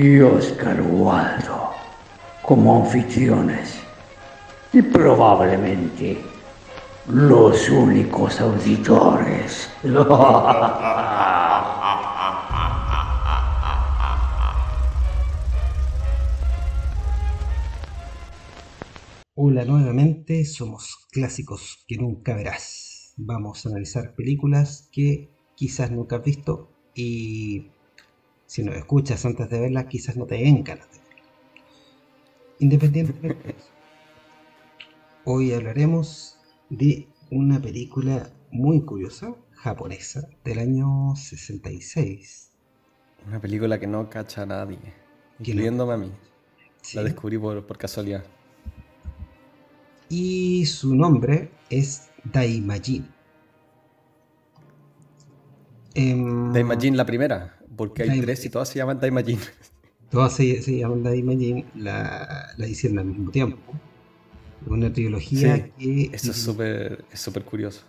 y Oscar Waldo como anfitriones y probablemente los únicos auditores. Hola nuevamente, somos clásicos que nunca verás. Vamos a analizar películas que quizás nunca has visto y si nos escuchas antes de verlas quizás no te den ganas de verlas. Independientemente de eso, hoy hablaremos de una película muy curiosa, japonesa, del año 66. Una película que no cacha a nadie, incluyéndome a mí. La descubrí por, por casualidad. Y su nombre es Daimajin. Em, Daimajin la primera, porque hay tres y todas se llaman Daimajin. Todas se, llaman Daimajin, la, la hicieron al mismo tiempo. Una trilogía que... Eso es súper es super curioso.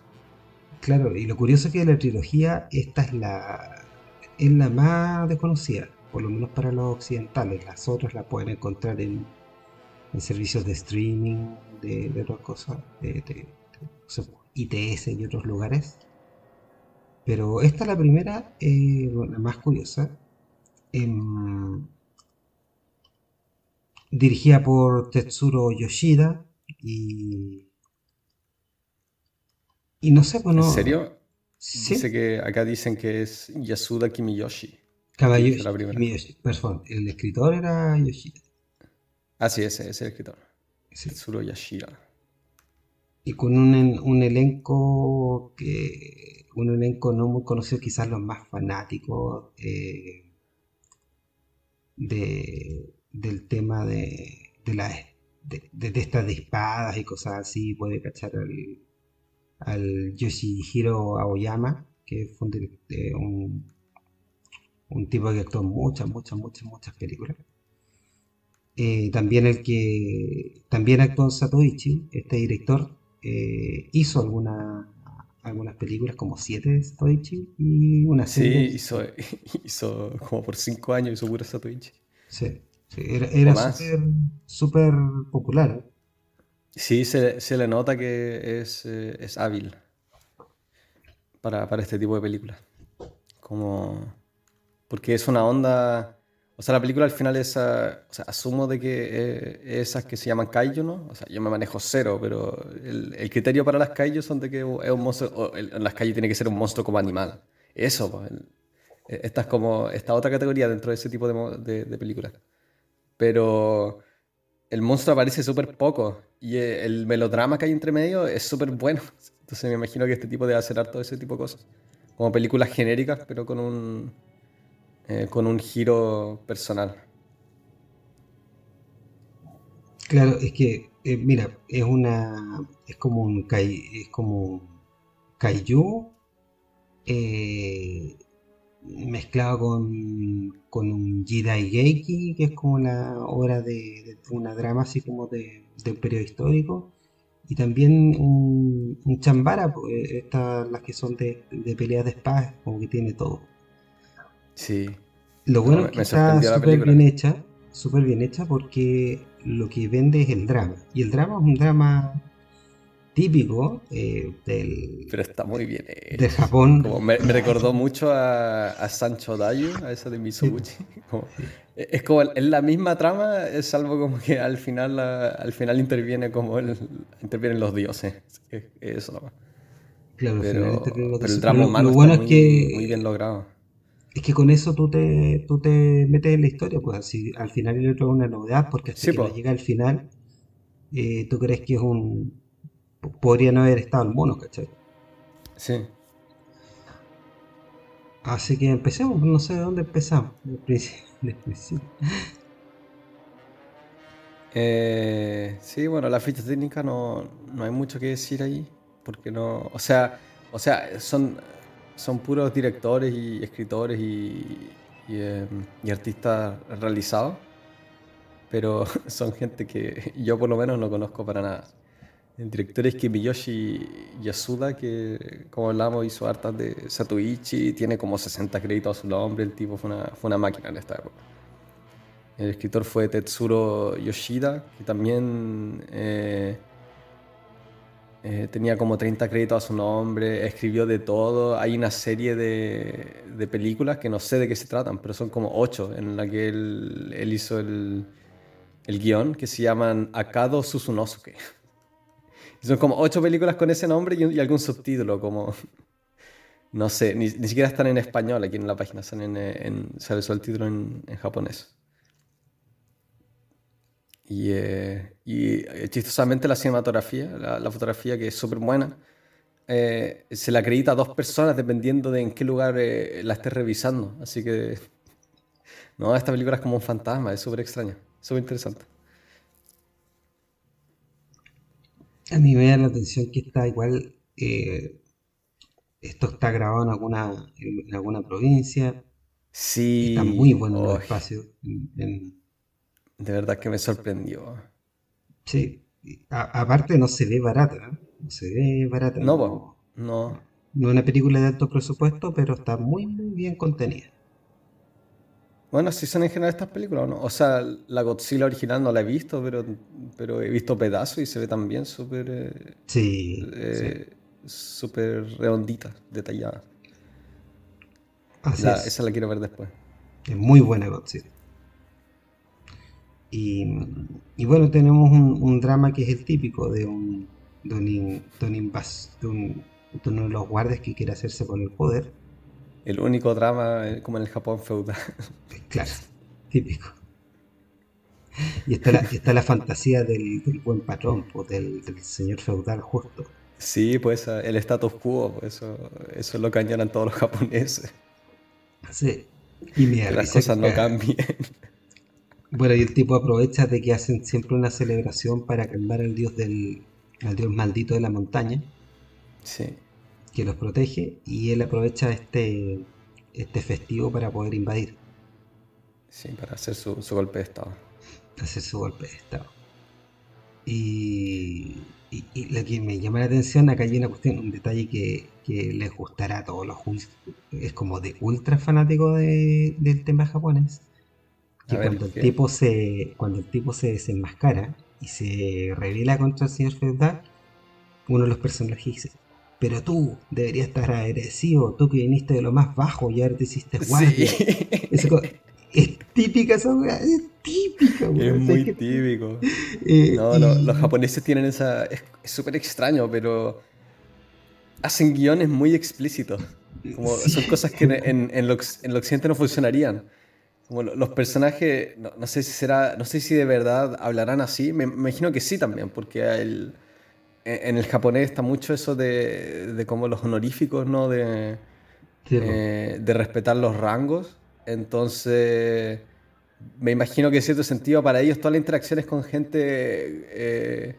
Claro, y lo curioso es que de la trilogía esta es la, es la más desconocida, por lo menos para los occidentales. Las otras las pueden encontrar en, en servicios de streaming, de, otras cosas, de ITS y otros lugares. Pero esta es la primera, eh, la más curiosa. Em, dirigida por Tetsuro Yoshida y. Y no sé, bueno. ¿En serio? Dice que acá dicen que es Yasuda Kimiyoshi. Kimiyoshi, la Kimiyoshi. Perdón, el escritor era Yoshida. Ah, sí, ese, es el escritor. Tetsuro Yoshida. Y con un, un elenco que un elenco no muy conocido, quizás los más fanáticos eh, de, del tema de, de, la, de, estas de espadas y cosas así, puede cachar al, al Yoshihiro Aoyama, que fue un, un, tipo que actuó en muchas, muchas, muchas, muchas películas. Eh, también el que también actuó en Satoichi, este director, eh, hizo alguna algunas películas, como siete de Satoichi y una serie. Sí, hizo, hizo como por cinco años, hizo pura Satoichi. Sí, era, súper popular. Sí, se, se, le nota que es, eh, es hábil para, para, este tipo de películas. Como. Porque es una onda o sea, la película al final es, o sea, asumo de que eh, esas que se llaman kaiju, ¿no? O sea, yo me manejo cero, pero el, criterio para las kaiju son de que es un monstruo, o en las kaiju tiene que ser un monstruo como animal. Eso, pues, e, esta es como, esta otra categoría dentro de ese tipo de, de, películas. Pero el monstruo aparece súper poco y eh, el melodrama que hay entre medio es súper bueno. Entonces me imagino que este tipo debe hacer todo ese tipo de cosas. Como películas genéricas, pero con un eh, con un giro personal. Claro, es que, eh, mira, es una. Es como un. Es como kaiju eh, mezclado con, con un Jidai Geiki, que es como una obra de, una drama así como de, un periodo histórico. Y también un, un chambara, pues, estas las que son de, de peleas de espadas, como que tiene todo. Sí. Lo bueno es que está súper bien hecha, súper bien hecha porque lo que vende es el drama. Y el drama es un drama típico eh, del... Pero está muy bien. De Japón. me, recordó mucho a, Sancho Dayu, a esa de Misoguchi. Es como es la misma trama, es salvo como que al final, al final interviene como el, intervienen los dioses. Eso nomás. Claro, pero, pero el drama humano bueno está muy, muy bien logrado es que con eso tú te, tú te metes en la historia, pues así, al final el otro es una novedad, porque hasta que llega al final, eh, tú crees que es un... podría no haber estado el mono, ¿cachai? Sí. Así que empecemos, no sé de dónde empezamos. Eh, sí, bueno, la ficha técnica no, no, hay mucho que decir ahí, porque no, o sea, o sea, son, son puros directores y escritores y, y, y artistas realizados, pero son gente que yo por lo menos no conozco para nada. El director es Kimiyoshi Yasuda, que como hablamos hizo hartas de Satuichi, tiene como 60 créditos a su nombre, el tipo fue una, fue una máquina en esta época. El escritor fue Tetsuro Yoshida, que también eh, eh, tenía como 30 créditos a su nombre, escribió de todo. Hay una serie de, de, películas que no sé de qué se tratan, pero son como 8 en la que él, hizo el, el guion, que se llaman Akado Susunosuke. Son como ocho películas con ese nombre y, algún subtítulo, como... No sé, ni, siquiera están en español aquí en la página, están en, en sale el título en, japonés. Y, eh, y, eh, chistosamente la cinematografía, la, fotografía que es súper buena, eh, se la acredita a dos personas dependiendo de en qué lugar la estés revisando. Así que, no, esta película es como un fantasma, es súper extraña, súper interesante. A mí me da la atención que está igual, esto está grabado en alguna, en alguna provincia. Sí. Está muy bueno el espacio. De verdad que me sorprendió. Sí. aparte no se ve barata, ¿eh? no se ve barata. No, no. No, es una película de alto presupuesto, pero está muy, muy bien contenida. Bueno, si son en general estas películas, ¿no? O sea, la Godzilla original no la he visto, pero, pero he visto pedazos y se ve también súper... Eh, sí, eh, Súper redondita, detallada. Así es. Esa la quiero ver después. Es muy buena Godzilla. Y, y bueno, tenemos un, drama que es el típico de un, de un, de un, de uno de los guardias que quiere hacerse con el poder el único drama eh, como en el Japón feudal. Claro, típico. Y está la, está la fantasía del, buen patrón, pues, del, señor feudal justo. Sí, pues el status quo, pues eso, eso es lo que añoran todos los japoneses. Sí. Y me las cosas no cambien. Bueno, y el tipo aprovecha de que hacen siempre una celebración para calmar al dios del al dios maldito de la montaña. Sí que los protege y él aprovecha este, este festivo para poder invadir. Sí, para hacer su, golpe de Estado. Hacer su golpe de Estado. Y, lo que me llama la atención, acá hay una cuestión, un detalle que, les gustará a todos los es como de ultra fanático del tema japonés. Que cuando el, tipo se, cuando el tipo se desenmascara y se revela contra el señor feudal, uno de los personajes dice, pero tú deberías estar agradecido, tú que viniste de lo más bajo y ahora te hiciste guardia. Es, típica esa weá, es típica, Es muy típico. Eh, no, los japoneses tienen esa. Es súper extraño, pero. Hacen guiones muy explícitos. Como son cosas que en, en, lo, en occidente no funcionarían. Como los personajes, no, sé si será, no sé si de verdad hablarán así. Me, me imagino que sí también, porque el, en el japonés está mucho eso de, de como los honoríficos, ¿no? De, eh, de respetar los rangos. Entonces, me imagino que en cierto sentido para ellos todas las interacciones con gente eh,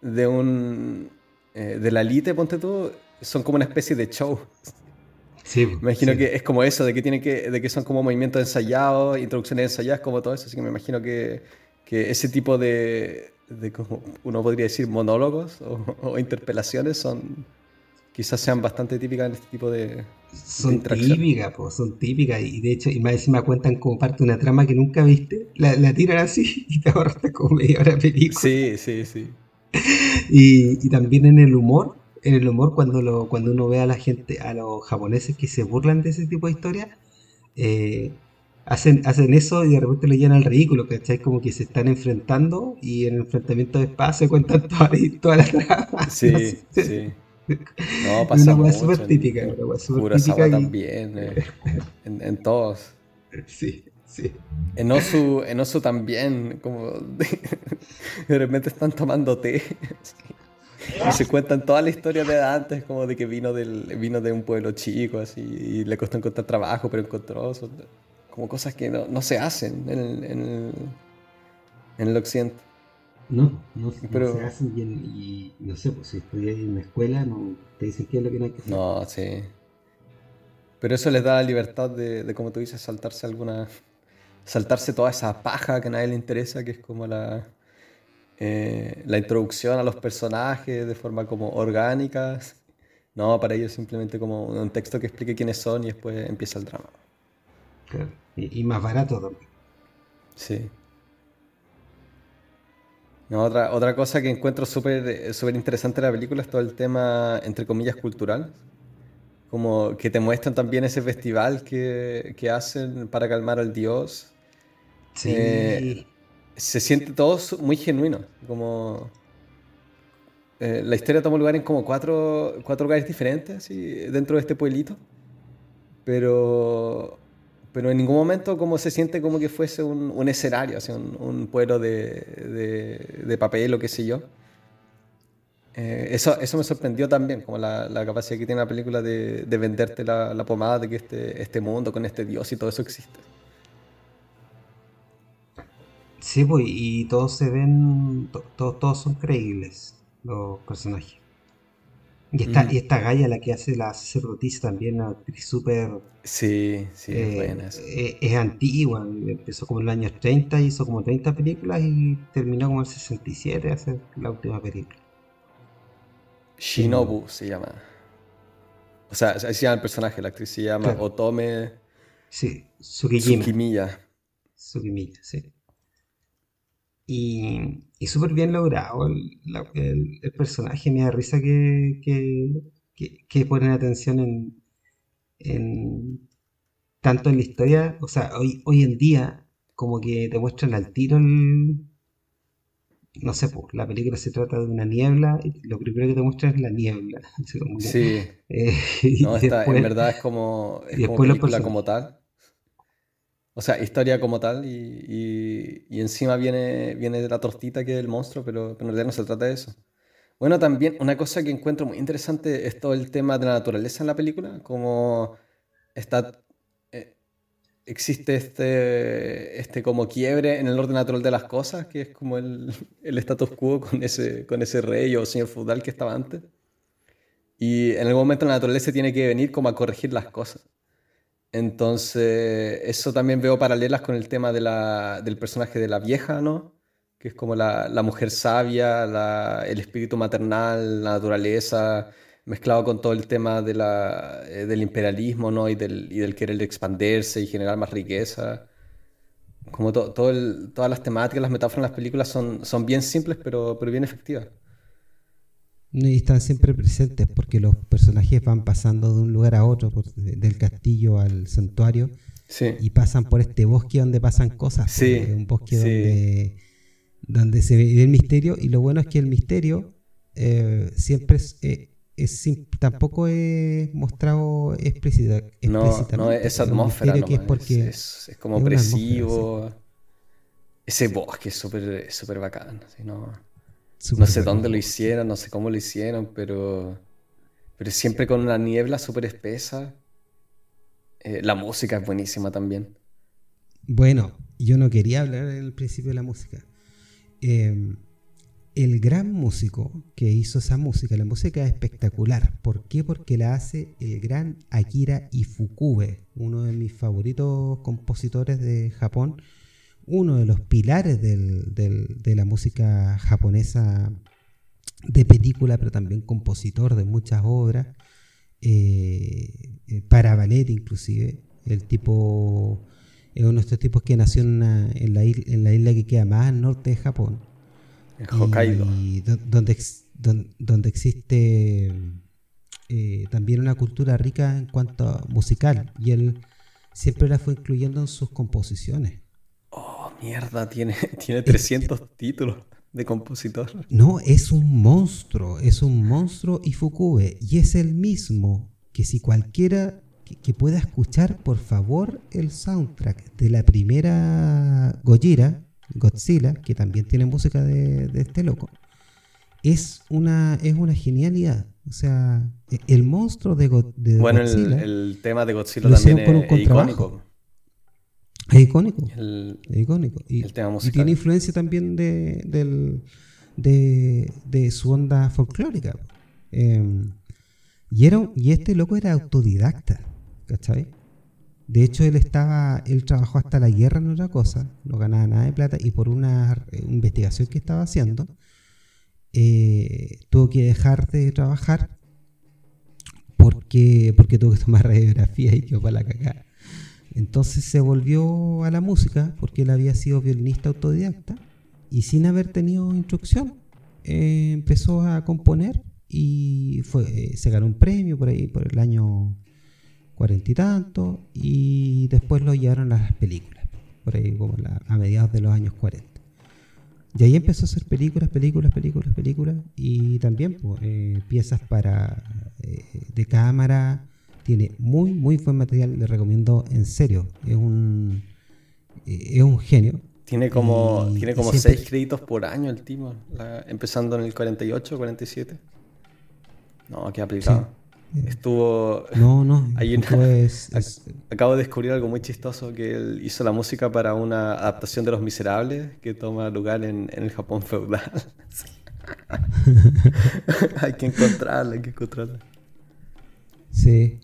de un eh, de la elite, ponte tú, son como una especie de show. Sí, me imagino que es como eso, de que, tienen que, de que son como movimientos ensayados, introducciones ensayadas, como todo eso. Así que me imagino que, que ese tipo de, de como uno podría decir monólogos o, interpelaciones son quizás sean bastante típicas en este tipo de son típicas pues son típicas. Y de hecho y más me cuentan como parte de una trama que nunca viste. La, la tiran así y te ahorraste como media hora película. Sí sí sí. Y, y, también en el humor en el humor cuando lo cuando uno ve a la gente a los japoneses que se burlan de ese tipo de historias eh, hacen, hacen eso y de repente lo llenan al ridículo, ¿cachai? Como que se están enfrentando y en el enfrentamiento de espacio cuentan todas toda la trama. Sí, sí. No, pasa una súper típica, una súper típica. también, eh, en, en, todos. Sí, sí. En Osu, en Osu también, como de, repente están tomando té. Y se cuentan toda la historia de antes, como de que vino, del, vino de un pueblo chico, así, y le costó encontrar trabajo, pero encontró, como cosas que no, se hacen en el, en, el, occidente. No, no, pero, se hacen y, no sé, pues si estudias en una escuela, no te dicen qué es lo que no hay que hacer. No, sí. Pero eso les da la libertad de, de como tú dices, saltarse alguna. saltarse toda esa paja que a nadie le interesa, que es como la eh, la introducción a los personajes de forma como orgánica. No, para ellos simplemente como un texto que explique quiénes son y después empieza el drama. Claro. Y, más barato también. Sí. otra, otra cosa que encuentro súper súper interesante de la película es todo el tema, entre comillas, cultural. Como que te muestran también ese festival que, que hacen para calmar al dios. Sí. Eh, se siente todo muy genuino. Como. Eh, la historia toma lugar en como cuatro, cuatro lugares diferentes, así, dentro de este pueblito. Pero. Pero en ningún momento como se siente como que fuese un, un escenario, así, un, un pueblo de, de, de, papel o qué sé yo. Eh, eso, eso me sorprendió también, como la, la, capacidad que tiene la película de, de venderte la, la, pomada de que este, este mundo con este dios y todo eso existe. Sí, pues, y todos se ven, todos son creíbles los personajes. Y esta, y esta Gaia, la que hace la sacerdotisa también, una actriz súper... Sí, sí, es eh, buena. Eh, es, antigua, empezó como en los años 30, hizo como 30 películas y terminó como en el 67 a hacer la última película. Shinobu se llama. O sea, así se llama el personaje, la actriz se llama Otome... Sí, Tsukijima. Tsukimiya. Tsukimiya, sí. Y, y súper bien logrado el, el, personaje. Me da risa que, que, que, ponen atención en, en, tanto en la historia, o sea, hoy, hoy en día, como que te muestran al tiro el, no sé, pues, la película se trata de una niebla y lo primero que te muestran es la niebla. sí. Eh, no, en verdad es como, es como película como tal. O sea, historia como tal y, y, encima viene, viene de la tortita que es el monstruo, pero, pero, en realidad no se trata de eso. Bueno, también una cosa que encuentro muy interesante es todo el tema de la naturaleza en la película, como está, eh, existe este, este como quiebre en el orden natural de las cosas, que es como el, el status quo con ese, con ese rey o señor feudal que estaba antes. Y en algún momento la naturaleza tiene que venir como a corregir las cosas. Entonces, eso también veo paralelas con el tema de la, del personaje de la vieja, ¿no? Que es como la, la mujer sabia, la, el espíritu maternal, la naturaleza, mezclado con todo el tema de la, eh, del imperialismo, ¿no? Y del, y del querer expandirse y generar más riqueza. Como todo todas las temáticas, las metáforas en las películas son, son bien simples, pero, pero bien efectivas. Y están siempre presentes porque los personajes van pasando de un lugar a otro, del castillo al santuario, y pasan por este bosque donde pasan cosas. Un bosque donde, donde se ve el misterio, y lo bueno es que el misterio eh, siempre es, eh, tampoco es mostrado explícita, no, no, es atmósfera, es, porque es, como opresivo. Ese bosque es súper bacán. ¿no? No sé dónde lo hicieron, no sé cómo lo hicieron, pero, pero siempre con una niebla súper espesa. Eh, la música es buenísima también. Bueno, yo no quería hablar del principio de la música. Em, el gran músico que hizo esa música, la música es espectacular. ¿Por qué? Porque la hace el gran Akira Ifukube, uno de mis favoritos compositores de Japón uno de los pilares de la música japonesa de película, pero también compositor de muchas obras, eh, para ballet inclusive. El tipo es uno de estos tipos que nació en, la, isla, que queda más al norte de Japón. En Hokkaido. Y donde, donde, existe eh, también una cultura rica en cuanto a musical. Y él siempre la fue incluyendo en sus composiciones. Mierda, tiene, tiene 300 títulos de compositor. No, es un monstruo, es un monstruo y Fukube. Y es el mismo que si cualquiera que, pueda escuchar, por favor, el soundtrack de la primera Gojira, Godzilla, que también tiene música de, este loco. es una, es una genialidad. O sea, e, el monstruo de, de bueno, Godzilla. el, el, tema de Godzilla también es, icónico. Es icónico. El, es icónico. Y, el tema y tiene influencia también de, del, de, de su onda folclórica. Eh, y, era, y este loco era autodidacta, ¿cachai? De hecho, él estaba, él trabajó hasta la guerra en otra cosa, no ganaba nada de plata, y por una investigación que estaba haciendo, eh, tuvo que dejar de trabajar porque, porque tuvo que tomar radiografía y quedó para la cagada. Entonces se volvió a la música porque él había sido violinista autodidacta y sin haber tenido instrucción eh, empezó a componer y fue, eh, se ganó un premio por ahí por el año cuarenta y tanto y después lo llevaron a las películas por ahí como a mediados de los años 40 y ahí empezó a hacer películas, películas, películas, películas y también pues, eh, piezas para de cámara. Tiene muy, muy buen material, le recomiendo en serio. Es un, eh, es un genio. Tiene como, tiene como seis créditos por año el tipo, empezando en el 48, 47. No, qué aplicado. Estuvo. No, no. Acabo de descubrir algo muy chistoso: que él hizo la música para una adaptación de Los Miserables que toma lugar en, el Japón feudal. hay que encontrarla, hay que encontrarla. Sí.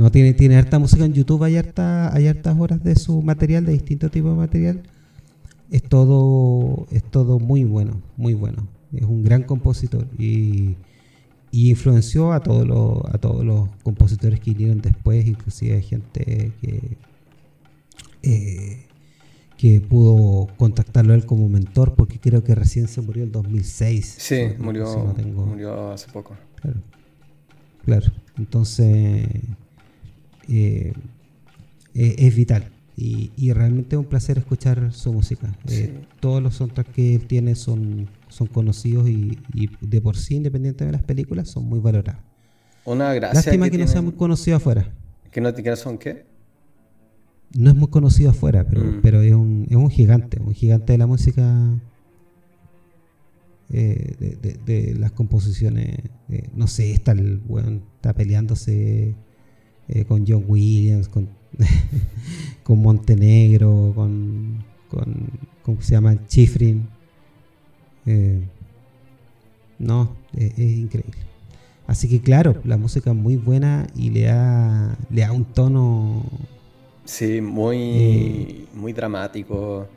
No, tiene, tiene harta música en YouTube, hay, harta, hay hartas horas de su material, de distintos tipos de material. Es todo, es todo muy bueno, muy bueno. Es un gran compositor y y influenció a todos los a todos los compositores que vinieron después inclusive gente que eh, que pudo contactarlo él como mentor porque creo que recién se murió en 2006 sí murió murió hace poco claro, entonces eh, eh, es vital y, realmente es un placer escuchar su música todos los soundtracks que él tiene son son conocidos y, de por sí, independiente de las películas, son muy valorados. Una gracia. Lástima que, no sea muy conocido afuera. ¿Que no, que son qué? No es muy conocido afuera, pero, mm. pero es, un, es un gigante, un gigante de la música, eh, de, las composiciones. no sé, está, el, está peleándose eh, con John Williams, con, con Montenegro, con, con, ¿cómo se llama? Chifrin. Eh, no, es, increíble. Así que claro, la música es muy buena y le da, le da un tono... Sí, muy, eh, muy dramático.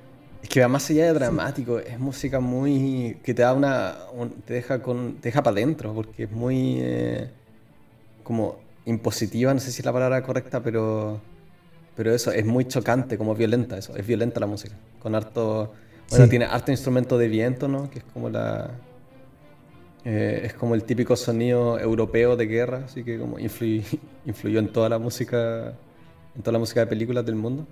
Es que va más allá de dramático, es música muy... que te da una... te deja con te deja para adentro, porque es muy... Eh, como impositiva, no sé si es la palabra correcta, pero... Pero eso, es muy chocante, como violenta eso, es violenta la música, con harto bueno, tiene harto instrumento de viento, ¿no? Que es como la... Eh, es como el típico sonido europeo de guerra, así que como influyó, influyó en toda la música, en toda la música de películas del mundo.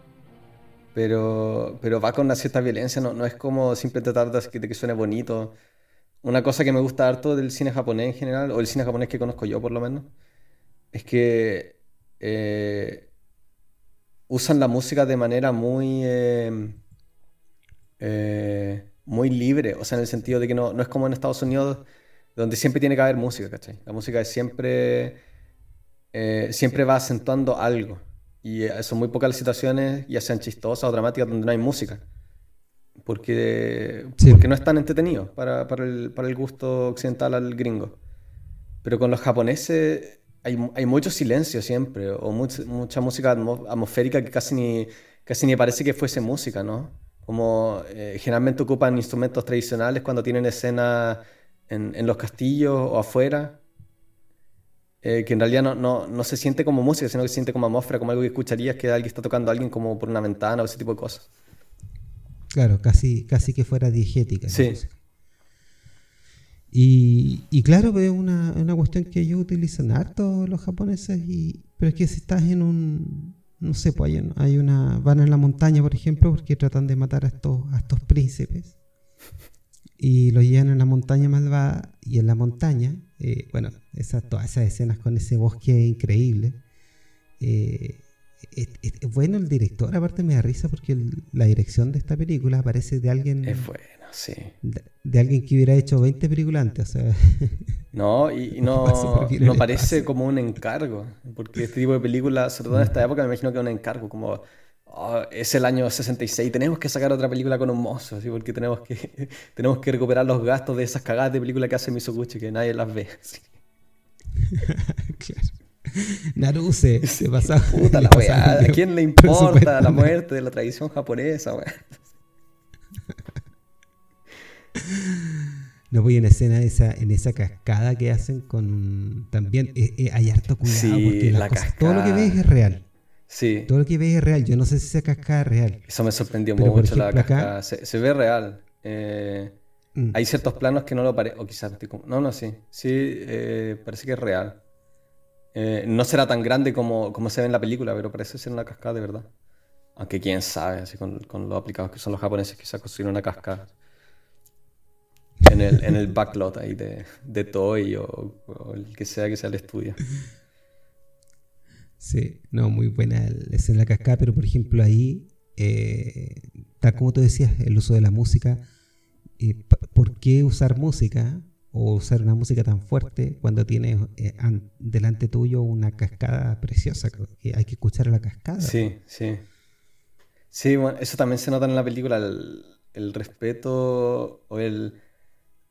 Pero, pero va con una cierta violencia, no, no es como siempre tratar de que, de que suene bonito. Una cosa que me gusta harto del cine japonés en general, o el cine japonés que conozco yo por lo menos, es que eh, usan la música de manera muy... Eh, eh, muy libre, o sea, en el sentido de que no, no es como en Estados Unidos, donde siempre tiene que haber música, ¿cachai? La música es siempre, eh, siempre va acentuando algo. Y son muy pocas las situaciones, ya sean chistosas o dramáticas, donde no hay música. Porque, porque no es tan entretenido para, para, el, para el gusto occidental al gringo. Pero con los japoneses hay, hay mucho silencio siempre, o mucha, mucha música atmosférica que casi ni, casi ni parece que fuese música, ¿no? como eh, generalmente ocupan instrumentos tradicionales cuando tienen escenas en, los castillos o afuera, eh, que en realidad no, no, no, se siente como música, sino que se siente como atmósfera, como algo que escucharías que alguien está tocando a alguien como por una ventana o ese tipo de cosas. Claro, casi, casi que fuera diegética. Sí. Y, claro, es una, una cuestión que ellos utilizan harto los japoneses, y, pero es que si estás en un, no sé, pues hay, una, van en la montaña, por ejemplo, porque tratan de matar a estos, a estos príncipes. Y lo llevan en la montaña malvada, y en la montaña, eh, bueno, esas, todas esas escenas con ese bosque increíble, eh, es, bueno el director, aparte me da risa porque la dirección de esta película parece de alguien. Es bueno, sí. De, alguien que hubiera hecho 20 películas antes, o sea. No, y, no, no parece como un encargo, porque este tipo de películas, sobre todo en esta época, me imagino que es un encargo, como oh, es el año 66, tenemos que sacar otra película con un mozo, ¿sí? porque tenemos que, tenemos que recuperar los gastos de esas cagadas de película que hace Misoguchi, que nadie las ve. claro. Naruse, se pasaba. Puta la weá, ¿a quién le importa la muerte de la tradición japonesa, weá? No voy en escena esa, en esa cascada que hacen con. También eh, eh, hay harto cuidado porque la todo lo que ves es real. Sí. Todo lo que ves es real. Yo no sé si esa cascada es real. Eso me sorprendió mucho la cascada. se, ve real. Eh, mm. Hay ciertos planos que no lo parecen. O quizás. No, no, sí. Sí, parece que es real. No será tan grande como, como se ve en la película, pero parece ser una cascada de verdad. Aunque quién sabe, así con, con lo aplicados que son los japoneses, quizás construyeron una cascada en el, en el backlot ahí de, de Toy o, el que sea que sea el estudio. Sí, no, muy buena la escena de la cascada, pero por ejemplo ahí, eh, tal como tú decías, el uso de la música, eh, ¿por qué usar música o usar una música tan fuerte cuando tienes eh, delante tuyo una cascada preciosa? Que hay que escuchar la cascada. Sí, sí. Sí, bueno, eso también se nota en la película, el, el respeto o el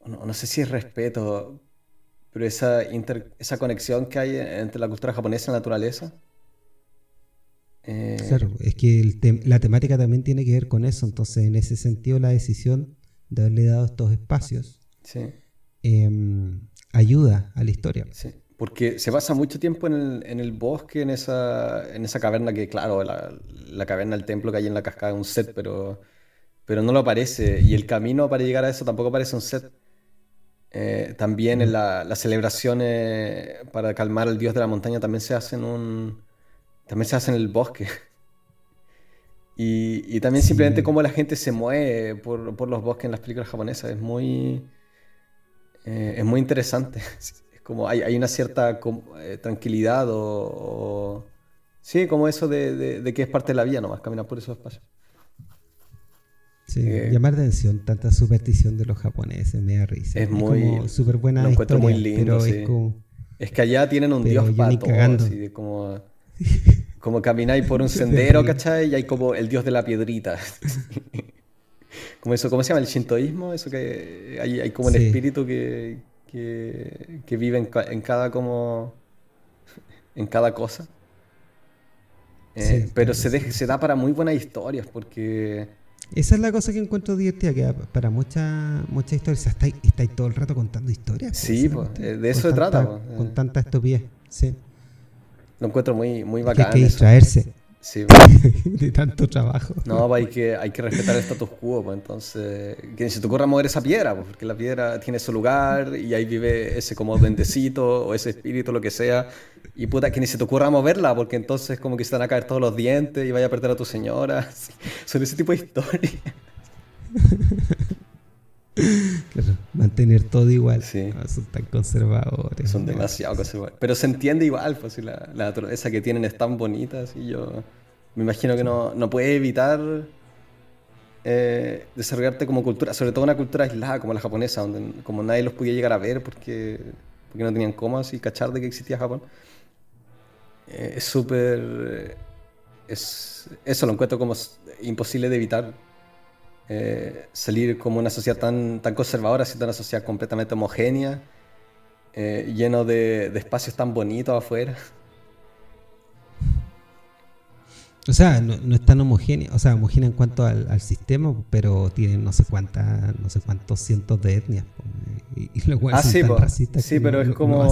no, sé si es respeto, pero esa, esa conexión que hay entre la cultura japonesa y la naturaleza. Eh, claro, es que la temática también tiene que ver con eso, entonces en ese sentido la decisión de haberle dado estos espacios em, ayuda a la historia. Sí, porque se pasa mucho tiempo en el, en el bosque, en esa, en esa caverna que, claro, la, la caverna del templo que hay en la cascada es un set, pero, pero no lo parece. Y el camino para llegar a eso tampoco parece un set. Eh, también en la, las celebraciones para calmar al dios de la montaña también se hacen un también se hacen en el bosque. Y, y también simplemente cómo la gente se mueve por, por, los bosques en las películas japonesas. Es muy, eh, es muy interesante. Es como hay, hay una cierta eh, tranquilidad o, Sí, como eso de, de, de, que es parte de la vida nomás, caminar por esos espacios. Sí, eh, llamar atención tanta superstición de los japoneses, me da risa. Es, muy. súper buena lo encuentro muy lindo. Pero es, como, es que allá tienen un dios pato. Así como, como camináis por un sendero, ¿cachai? Y hay como el dios de la piedrita. como eso, ¿Cómo se llama? El shintoísmo. Eso que hay, hay como el espíritu que, que, que vive en, cada como. en cada cosa. Eh, pero se, se da para muy buenas historias porque esa es la cosa que encuentro divertida, que para muchas muchas historias estáis está todo el rato contando historias. Sí, pues, de eso se trata. Pues, con eh. tanta estupidez, sí. Lo encuentro muy, muy bacán. hay que distraerse. Sí, de tanto trabajo. No, pues, hay que, hay que respetar el status quo, pues entonces, que se te ocurra mover esa piedra, pues, porque la piedra tiene su lugar y ahí vive ese como duendecito o ese espíritu, lo que sea, y puta, que ni se te ocurra moverla, porque entonces como que se te van a caer todos los dientes y vaya a perder a tu señora, son ese tipo de historias. Claro, mantener todo igual. Sí. son tan conservadores. Son demasiado conservadores. Pero se entiende igual, pues la, la naturaleza que tienen es tan bonita, y yo me imagino que no, no puedes evitar eh, desarrollarte como cultura, sobre todo una cultura aislada como la japonesa, donde como nadie los podía llegar a ver porque, porque no tenían comas y cachar de que existía Japón. Eh, es súper... Es, eso lo encuentro como imposible de evitar eh, salir como una sociedad tan, tan conservadora, siendo una sociedad completamente homogénea, eh, lleno de, espacios tan bonitos afuera. O sea, no, no es tan homogénea, o sea, homogénea en cuanto al, sistema, pero tiene no sé cuántas, no sé cuántos cientos de etnias. Y, y los ah, sí, racistas sí, pero es como...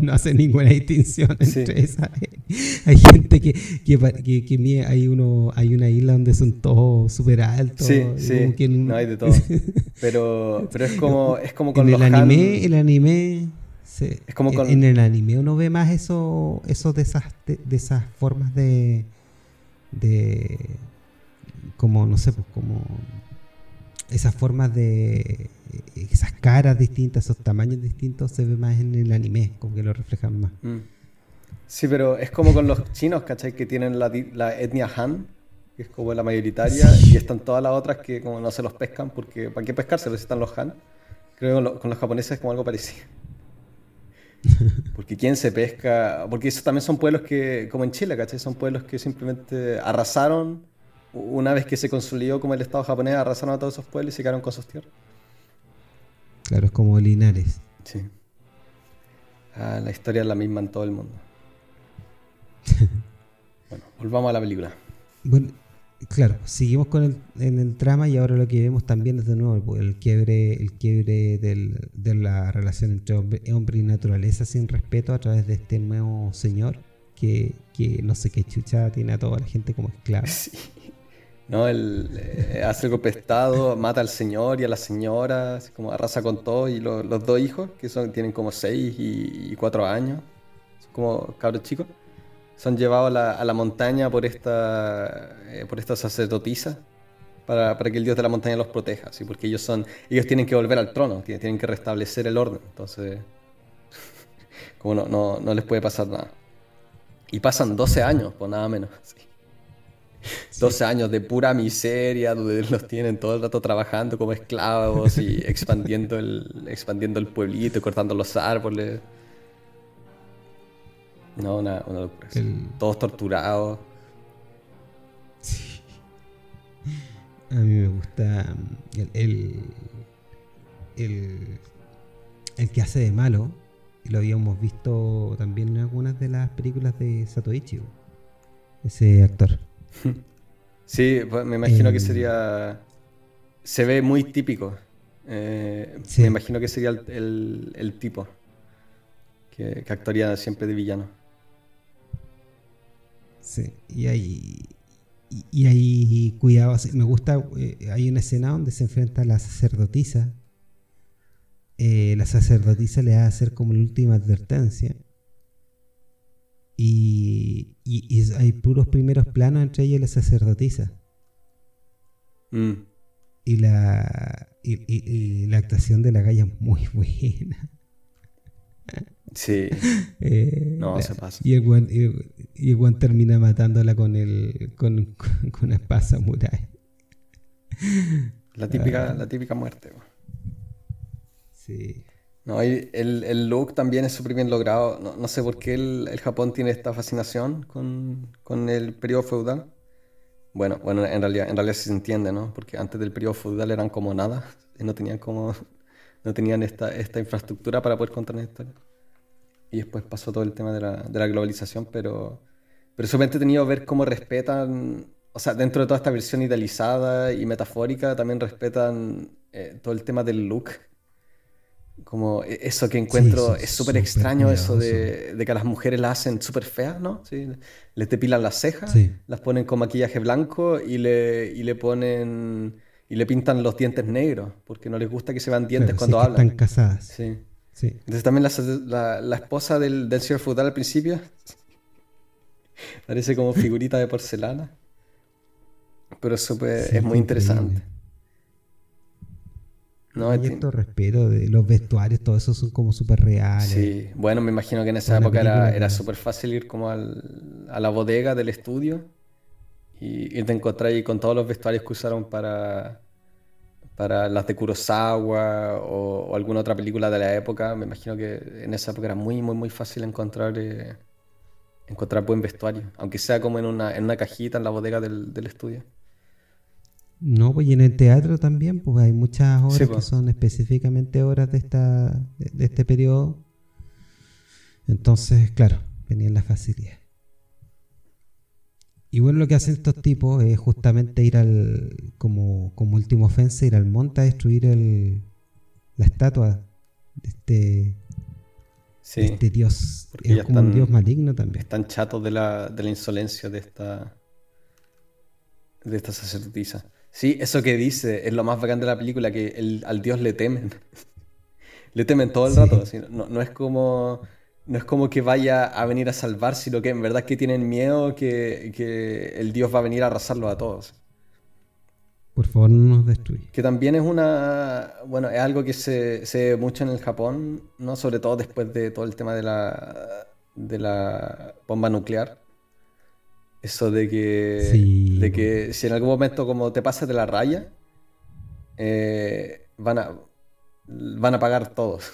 no, hacen, ninguna distinción entre esas. Hay gente que, que, que, mide, hay uno, hay una isla donde son todos súper altos. Sí, sí, no hay de todo. Pero, pero es como, es como con en el anime, el anime... Es como con... En el anime uno ve más eso, eso de esas, de esas formas de de como no sé pues como esas formas de esas caras distintas esos tamaños distintos se ve más en el anime como que lo reflejan más mm. Sí, pero es como con los chinos, ¿cachai? Que tienen la, la etnia Han, que es como la mayoritaria, y están todas las otras que como no se los pescan, porque ¿para qué pescarse? Si están los Han. Creo que con, los japoneses es como algo parecido. Porque quién se pesca, porque esos también son pueblos que, como en Chile, ¿cachai? Son pueblos que simplemente arrasaron, una vez que se consolidó como el Estado japonés, arrasaron a todos esos pueblos y se quedaron con sus tierras. Claro, es como Linares. Sí. Ah, la historia es la misma en todo el mundo. bueno, volvamos a la película. Bueno, claro, seguimos con el, en el trama y ahora lo que vemos también es de nuevo el quiebre, el quiebre del, de la relación entre hombre, y naturaleza sin respeto a través de este nuevo señor que, que no sé qué chucha tiene a toda la gente como esclava. ¿no? Él eh, hace algo pestado, mata al señor y a la señora, como arrasa con todo, y los dos hijos, que son, tienen como 6 y 4 años, son como cabros chicos, son llevados a la, montaña por esta, eh, por esta sacerdotisa. Para, para, que el dios de la montaña los proteja, ¿sí? porque ellos son ellos tienen que volver al trono, tienen que restablecer el orden, entonces como no, no, no les puede pasar nada. Y pasan 12 años, pues nada menos. 12 años de pura miseria, donde los tienen todo el rato trabajando como esclavos y expandiendo el, expandiendo el pueblito, cortando los árboles. No, una, locura. Todos torturados. Sí. A mí me gusta mm, el, el, el, que hace de malo. Lo habíamos visto también en algunas de las películas de Satoichi. Ese actor. Sí, pues, me imagino que sería. Se ve muy típico. Eh, me imagino que sería el, tipo que, actuaría siempre de villano. Sí, y hay. Y, hay cuidado. Me gusta. Eh, hay una escena donde se enfrenta a la sacerdotisa. Eh, la sacerdotisa le a hacer como la última advertencia. Y, hay puros primeros planos entre ella y la sacerdotisa. Mm. Y, la, y, la actuación de la galla es muy buena. Sí. Eh, no, se pasa. Y el, y, el termina matándola con el con, con, una espada samurai. La típica, ah. la típica muerte. Sí. No, el, el, look también es súper bien logrado. No, sé por qué el, el, Japón tiene esta fascinación con, con, el periodo feudal. Bueno, bueno, en realidad, en realidad sí se entiende, ¿no? Porque antes del periodo feudal eran como nada. Y no tenían como. No tenían esta, esta infraestructura para poder contar una historia. Y después pasó todo el tema de la, de la globalización, pero. Pero solamente he tenido que ver cómo respetan. O sea, dentro de toda esta versión idealizada y metafórica, también respetan eh, todo el tema del look como e, eso que encuentro es súper extraño, eso de, que a las mujeres las hacen súper feas, ¿no? ¿Sí? Les depilan las cejas, las ponen con maquillaje blanco y le, y le ponen y le pintan los dientes negros, porque no les gusta que se vean dientes cuando hablan. Están casadas. Sí. sí. Entonces también la, la, esposa del, del señor feudal al principio parece como figurita de porcelana, pero es, es muy interesante. No, hay cierto respeto de los vestuarios, todo eso son como súper reales. Sí, bueno, me imagino que en esa época era, era súper fácil ir como al, a la bodega del estudio y, y te encontrar ahí con todos los vestuarios que usaron para, para las de Kurosawa o, alguna otra película de la época. Me imagino que en esa época era muy, muy, muy fácil encontrar, eh, encontrar buen vestuario, aunque sea como en una, en una cajita en la bodega del, del estudio. No, pues y en el teatro también, pues hay muchas obras que pues. son específicamente obras de, esta, de, este periodo. Entonces, claro, venían las facilidades. Y bueno, lo que hacen estos tipos es justamente ir al, como, como última ofensa, ir al monte a destruir el, la estatua de este, este dios. Porque es como un dios maligno también. Están chatos de la, de la insolencia de esta, de esta sacerdotisa. Sí, eso que dice es lo más bacán de la película, que al dios le temen. le temen todo el rato. No, es como, no es como que vaya a venir a salvar, sino que en verdad que tienen miedo que, el dios va a venir a arrasarlo a todos. Por favor, no nos destruye. Que también es una. Bueno, es algo que se, se ve mucho en el Japón, ¿no? Sobre todo después de todo el tema de la, de la bomba nuclear. Eso de que, de que si en algún momento como te pases de la raya, eh, van, a, van a pagar todos.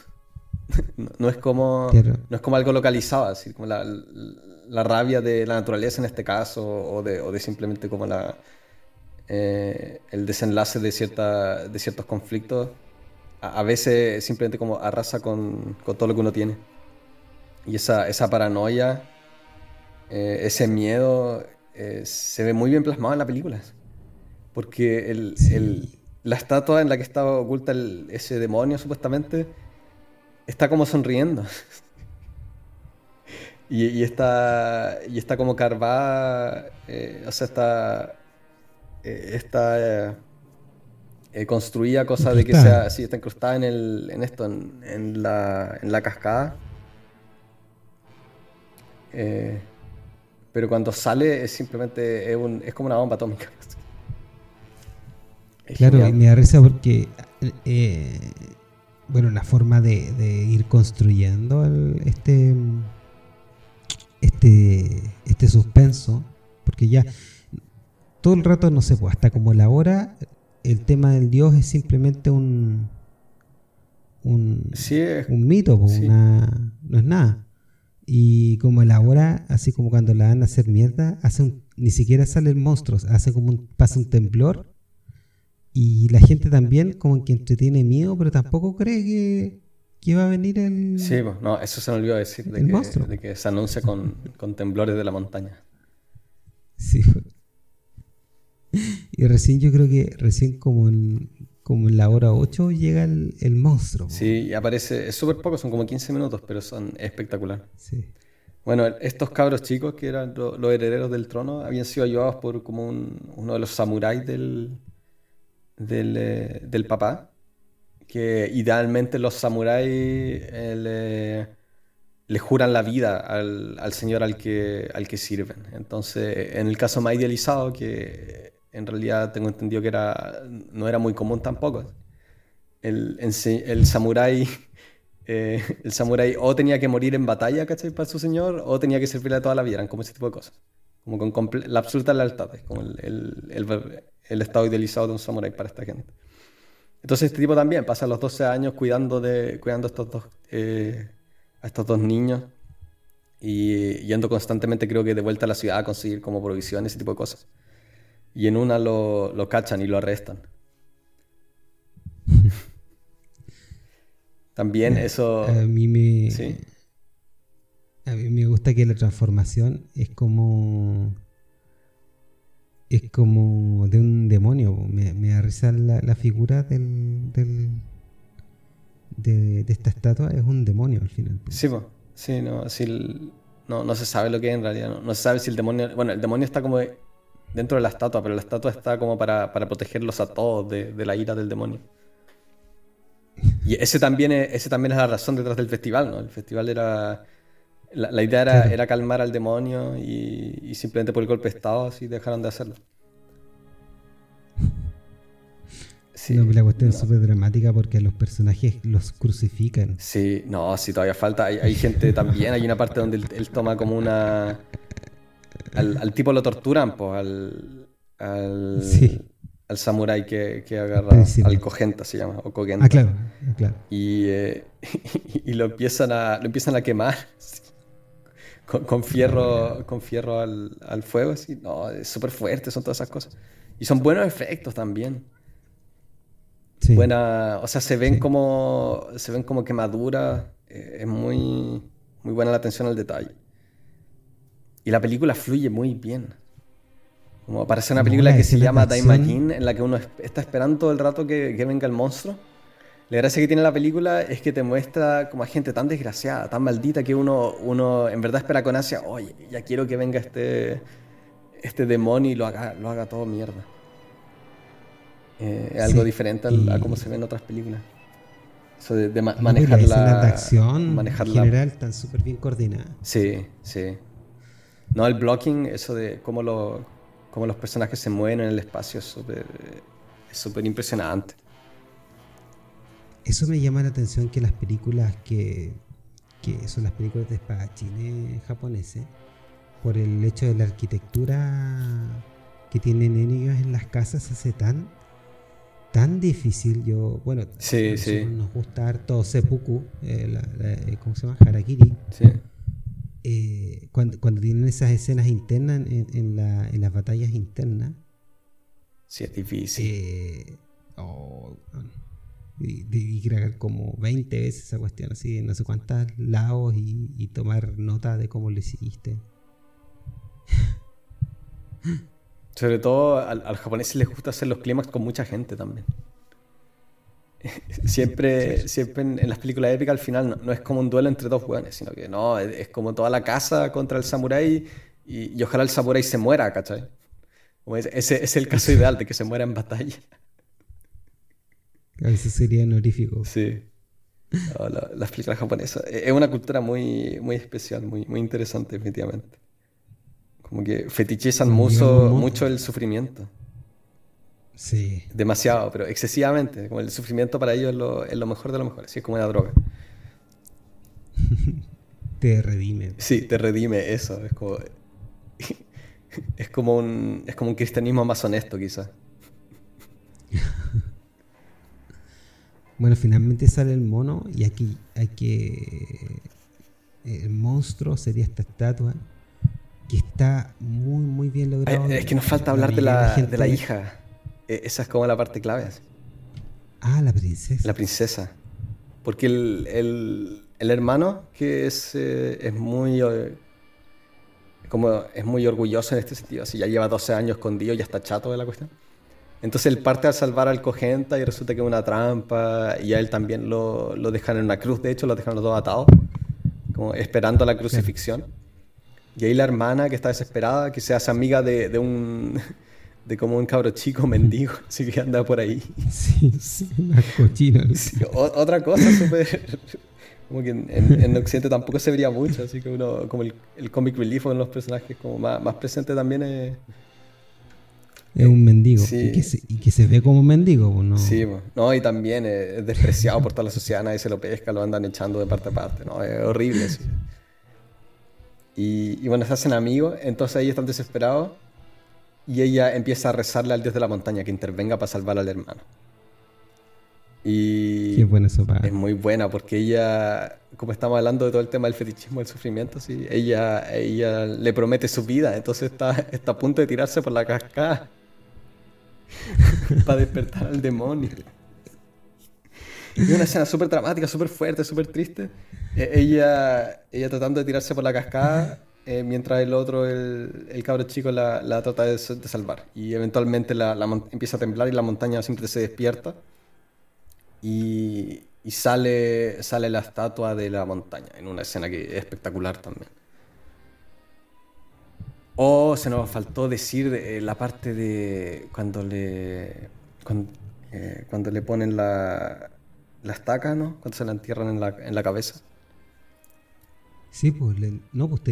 no, es como, no es como algo localizado, así como la, la, rabia de la naturaleza en este caso, o de, o de simplemente como la, eh, el desenlace de, cierta, de ciertos conflictos, a, veces simplemente como arrasa con, con, todo lo que uno tiene. Y esa, esa paranoia eh, ese miedo eh, se ve muy bien plasmado en la película. Porque la estatua en la que estaba oculta ese demonio, supuestamente, está como sonriendo. y, está, y está como carvada, eh, o sea, está, está construida, cosa de que sea así, está incrustada en, el, en esto, en, la, en la cascada. Eh, pero cuando sale es simplemente es, como una bomba atómica. claro, me da risa porque, eh, bueno, la forma de, ir construyendo este, este, este suspenso, porque ya todo el rato, no sé, pues hasta como la hora, el tema del dios es simplemente un, un, un mito, pues, una, no es nada. Y como elabora, así como cuando la van a hacer mierda, hace ni siquiera salen monstruos, hace como un, pasa un temblor. Y la gente también como que entretiene miedo, pero tampoco cree que, va a venir el... Sí, pues, no, eso se me olvidó decir, de, que, de que, se anuncia con, con, temblores de la montaña. Sí. Y recién yo creo que recién como en, como en la hora 8 llega el, monstruo. Sí, y aparece, es súper poco, son como 15 minutos, pero son espectacular. Sí. Bueno, estos cabros chicos que eran los herederos del trono habían sido ayudados por como uno de los samuráis del, eh, del, papá, que idealmente los samuráis eh, le, juran la vida al, al, señor al que, al que sirven. Entonces, en el caso más idealizado, que en realidad tengo entendido que era, no era muy común tampoco. El, el, samurái eh, el samurái o tenía que morir en batalla, ¿cachai? Para su señor, o tenía que servirle toda la vida, eran como ese tipo de cosas. Como con la absoluta lealtad, es como el, el, estado idealizado de un samurái para esta gente. Entonces este tipo también pasa los 12 años cuidando, de, cuidando a, estos dos, eh, a estos dos niños y yendo constantemente creo que de vuelta a la ciudad a conseguir como provisiones, ese tipo de cosas y en una lo, lo cachan y lo arrestan. También eso... A mí me... A mí me gusta que la transformación es como... Es como de un demonio. Me, me da risa la, figura del, del de, esta estatua. Es un demonio al final. Sí, sí, no, no, no se sabe lo que es en realidad. No, no se sabe si el demonio... Bueno, el demonio está como dentro de la estatua, pero la estatua está como para, protegerlos a todos de, la ira del demonio. Y ese también, es, ese también es la razón detrás del festival, ¿no? El festival era... La, idea era, calmar al demonio y, simplemente por el golpe de estado así dejaron de hacerlo. Sí, no, la cuestión es súper dramática porque los personajes los crucifican. Sí, no, sí, todavía falta. Hay, gente también, hay una parte donde él toma como una al, tipo lo torturan, pues, al, al, al samurái que, que agarra, al cogenta se llama, o cogenta. Ah, claro, claro. Y, eh, y, lo, empiezan a, lo empiezan a quemar con, con fierro, con fierro al, al fuego, así. No, es súper fuerte, son todas esas cosas. Y son buenos efectos también. Sí. Buena, o sea, se ven como se ven como quemaduras, eh, es muy muy buena la atención al detalle. Y la película fluye muy bien. Como aparece una película que se llama Time Machine, en la que uno está esperando todo el rato que, venga el monstruo. La gracia que tiene la película es que te muestra como a gente tan desgraciada, tan maldita, que uno, uno en verdad espera con ansia, oye, ya quiero que venga este, este demonio y lo haga, lo haga todo mierda. Eh, es algo diferente a, cómo se ve en otras películas. Eso de, manejar la... de acción manejar en general están súper bien coordinadas. Sí, sí. No, el blocking, eso de cómo, lo, cómo los personajes se mueven en el espacio es súper impresionante. Eso me llama la atención que las películas que, que son las películas de espadachines japoneses por el hecho de la arquitectura que tienen ellos en las casas hace tan tan difícil yo bueno sí, sí. nos gusta harto seppuku eh, eh, cómo se llama harakiri sí. Eh, cuando, cuando, tienen esas escenas internas en, en, la, en, las batallas internas. Sí es difícil. Oh, debí grabar como 20 veces esa cuestión así en no sé cuántos lados y, y tomar nota de cómo lo hiciste. Sobre todo al, a los japoneses les gusta hacer los clímax con mucha gente también. Siempre siempre en, las películas épicas al final no, es como un duelo entre dos hueones, sino que no, es, como toda la casa contra el samurái y, ojalá el samurái se muera, ¿cachai? ese, es el caso ideal de que se muera en batalla. Eso sería honorífico. Sí. las películas japonesas. Es una cultura muy, muy especial, muy, muy interesante, definitivamente. Como que fetichizan mucho, mucho el sufrimiento. Sí. Demasiado, pero excesivamente. Como el sufrimiento para ellos es lo, es lo mejor de lo mejor. Así es como una droga. te redime. Sí, te redime eso. Es como. Es como un, es como un cristianismo más honesto, quizás. bueno, finalmente sale el mono y aquí hay que. El monstruo sería esta estatua que está muy, muy bien logrado. Es que nos falta hablar de la, de la hija. E, esa es como la parte clave. Ah, la princesa. La princesa. Porque el, el, el hermano, que es, eh, es muy. Eh, como es muy orgulloso en este sentido, así ya lleva 12 años escondido, ya está chato de la cuestión. Entonces él parte a salvar al cogenta y resulta que es una trampa y a él también lo, lo dejan en una cruz, de hecho lo dejan los dos atados, como esperando la crucifixión. Y ahí la hermana que está desesperada, que se hace amiga de, de un. De como un cabro chico mendigo, así que anda por ahí. Sí, sí una cochina. otra cosa súper. Como que en, en, Occidente tampoco se vería mucho, así que uno, como el, el comic relief en los personajes como más, más presente también es. Es un mendigo. Y, que se, y, que se, ve como un mendigo, pues, ¿no? Sí, pues. no, y también es despreciado por toda la sociedad, nadie se lo pesca, lo andan echando de parte a parte, ¿no? Es horrible, sí. Y, bueno, se hacen amigos, entonces ellos están desesperados y ella empieza a rezarle al dios de la montaña que intervenga para salvar al hermano. Y Qué buena eso, es muy buena porque ella, como estamos hablando de todo el tema del fetichismo, del sufrimiento, ¿sí? ella, ella le promete su vida, entonces está, está a punto de tirarse por la cascada para despertar al demonio. Y una escena súper dramática, súper fuerte, súper triste. Eh, ella, ella tratando de tirarse por la cascada, eh, mientras el otro, el, el cabro chico, la, la trata de, salvar. Y eventualmente la, empieza a temblar y la montaña siempre se despierta. Y, y, sale, sale la estatua de la montaña, en una escena que es espectacular también. Oh, se nos faltó decir eh, la parte de cuando le, cuando le ponen la, la estaca, ¿no? Cuando se la entierran en la, en la cabeza. Sí, pues, no, pues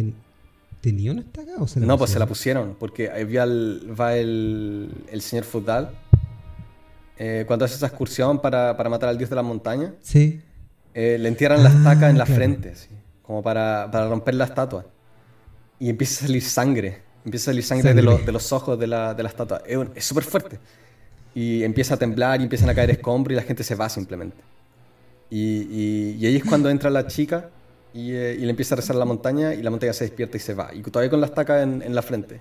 tenía una estaca o se la No, pues se la pusieron, porque ahí va el, el señor Fudal eh, cuando hace esa excursión para, para, matar al dios de la montaña. Sí. Eh, le entierran la estaca en la ah, frente, como para, para, romper la estatua. Y empieza a salir sangre. Empieza a salir sangre, De, de, los ojos de la, de la estatua. Es súper fuerte. Y empieza a temblar y empiezan a caer escombros y la gente se va simplemente. Y, y, ahí es cuando entra la chica y, eh, y, le empieza a rezar la montaña y la montaña se despierta y se va. Y todavía con la estaca en, en la frente.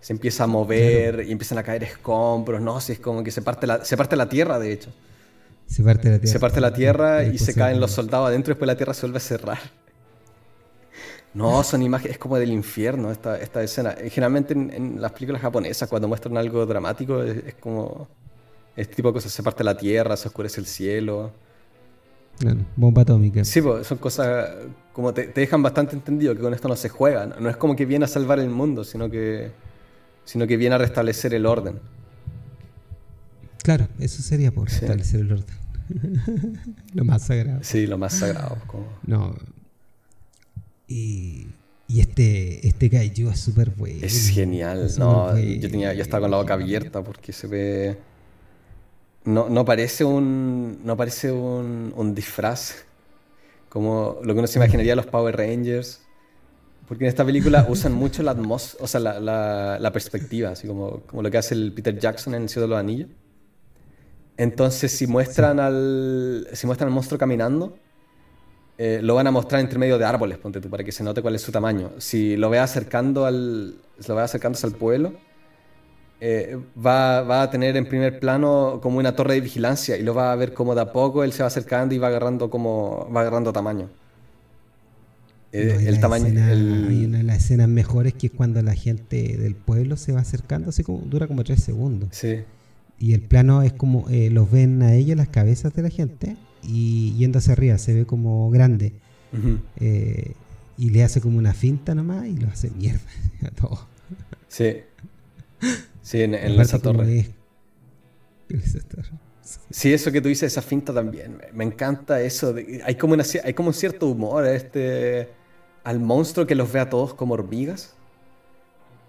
Se empieza a mover y empiezan a caer escombros, ¿no? Si es como que se parte, la, se parte la tierra, de hecho. Se parte la tierra. Se parte la tierra y, se caen los soldados adentro y después la tierra se vuelve a cerrar. No, son imágenes, es como del infierno esta, esta escena. Generalmente en, las películas japonesas, cuando muestran algo dramático, es, es como. Este tipo de cosas, se parte la tierra, se oscurece el cielo bomba atómica. Sí, pues, son cosas como te, dejan bastante entendido que con esto no se juega. No, es como que viene a salvar el mundo, sino que, sino que viene a restablecer el orden. Claro, eso sería por restablecer el orden. lo más sagrado. Sí, lo más sagrado. No. Y, y este, este kaiju es súper bueno. Es genial. no, yo, tenía, yo estaba con la boca abierta porque se ve no, no parece un. No parece un, un disfraz. como lo que uno se imaginaría los Power Rangers. Porque en esta película usan mucho la atmósfera, o sea, la, la, perspectiva, así como, como lo que hace el Peter Jackson en El Cielo de los Anillos. Entonces, si muestran al. Si muestran al monstruo caminando, eh, lo van a mostrar entre medio de árboles, ponte tú, para que se note cuál es su tamaño. Si lo ve acercando al. lo ve acercándose al pueblo, eh, va, va, a tener en primer plano como una torre de vigilancia y lo va a ver como de a poco él se va acercando y va agarrando como. va agarrando tamaño. Eh, el tamaño. Hay una de las escenas mejores que es cuando la gente del pueblo se va acercando, así como dura como tres segundos. Sí. Y el plano es como eh, los ven a ellos, las cabezas de la gente, y yendo hacia arriba se ve como grande. Y le hace como una finta nomás y lo hace mierda a todo. Sí. Sí, en, esa torre. Sí, eso que tú dices, esa finta también. Me, encanta eso. hay, como una, hay como un cierto humor este al monstruo que los ve a todos como hormigas.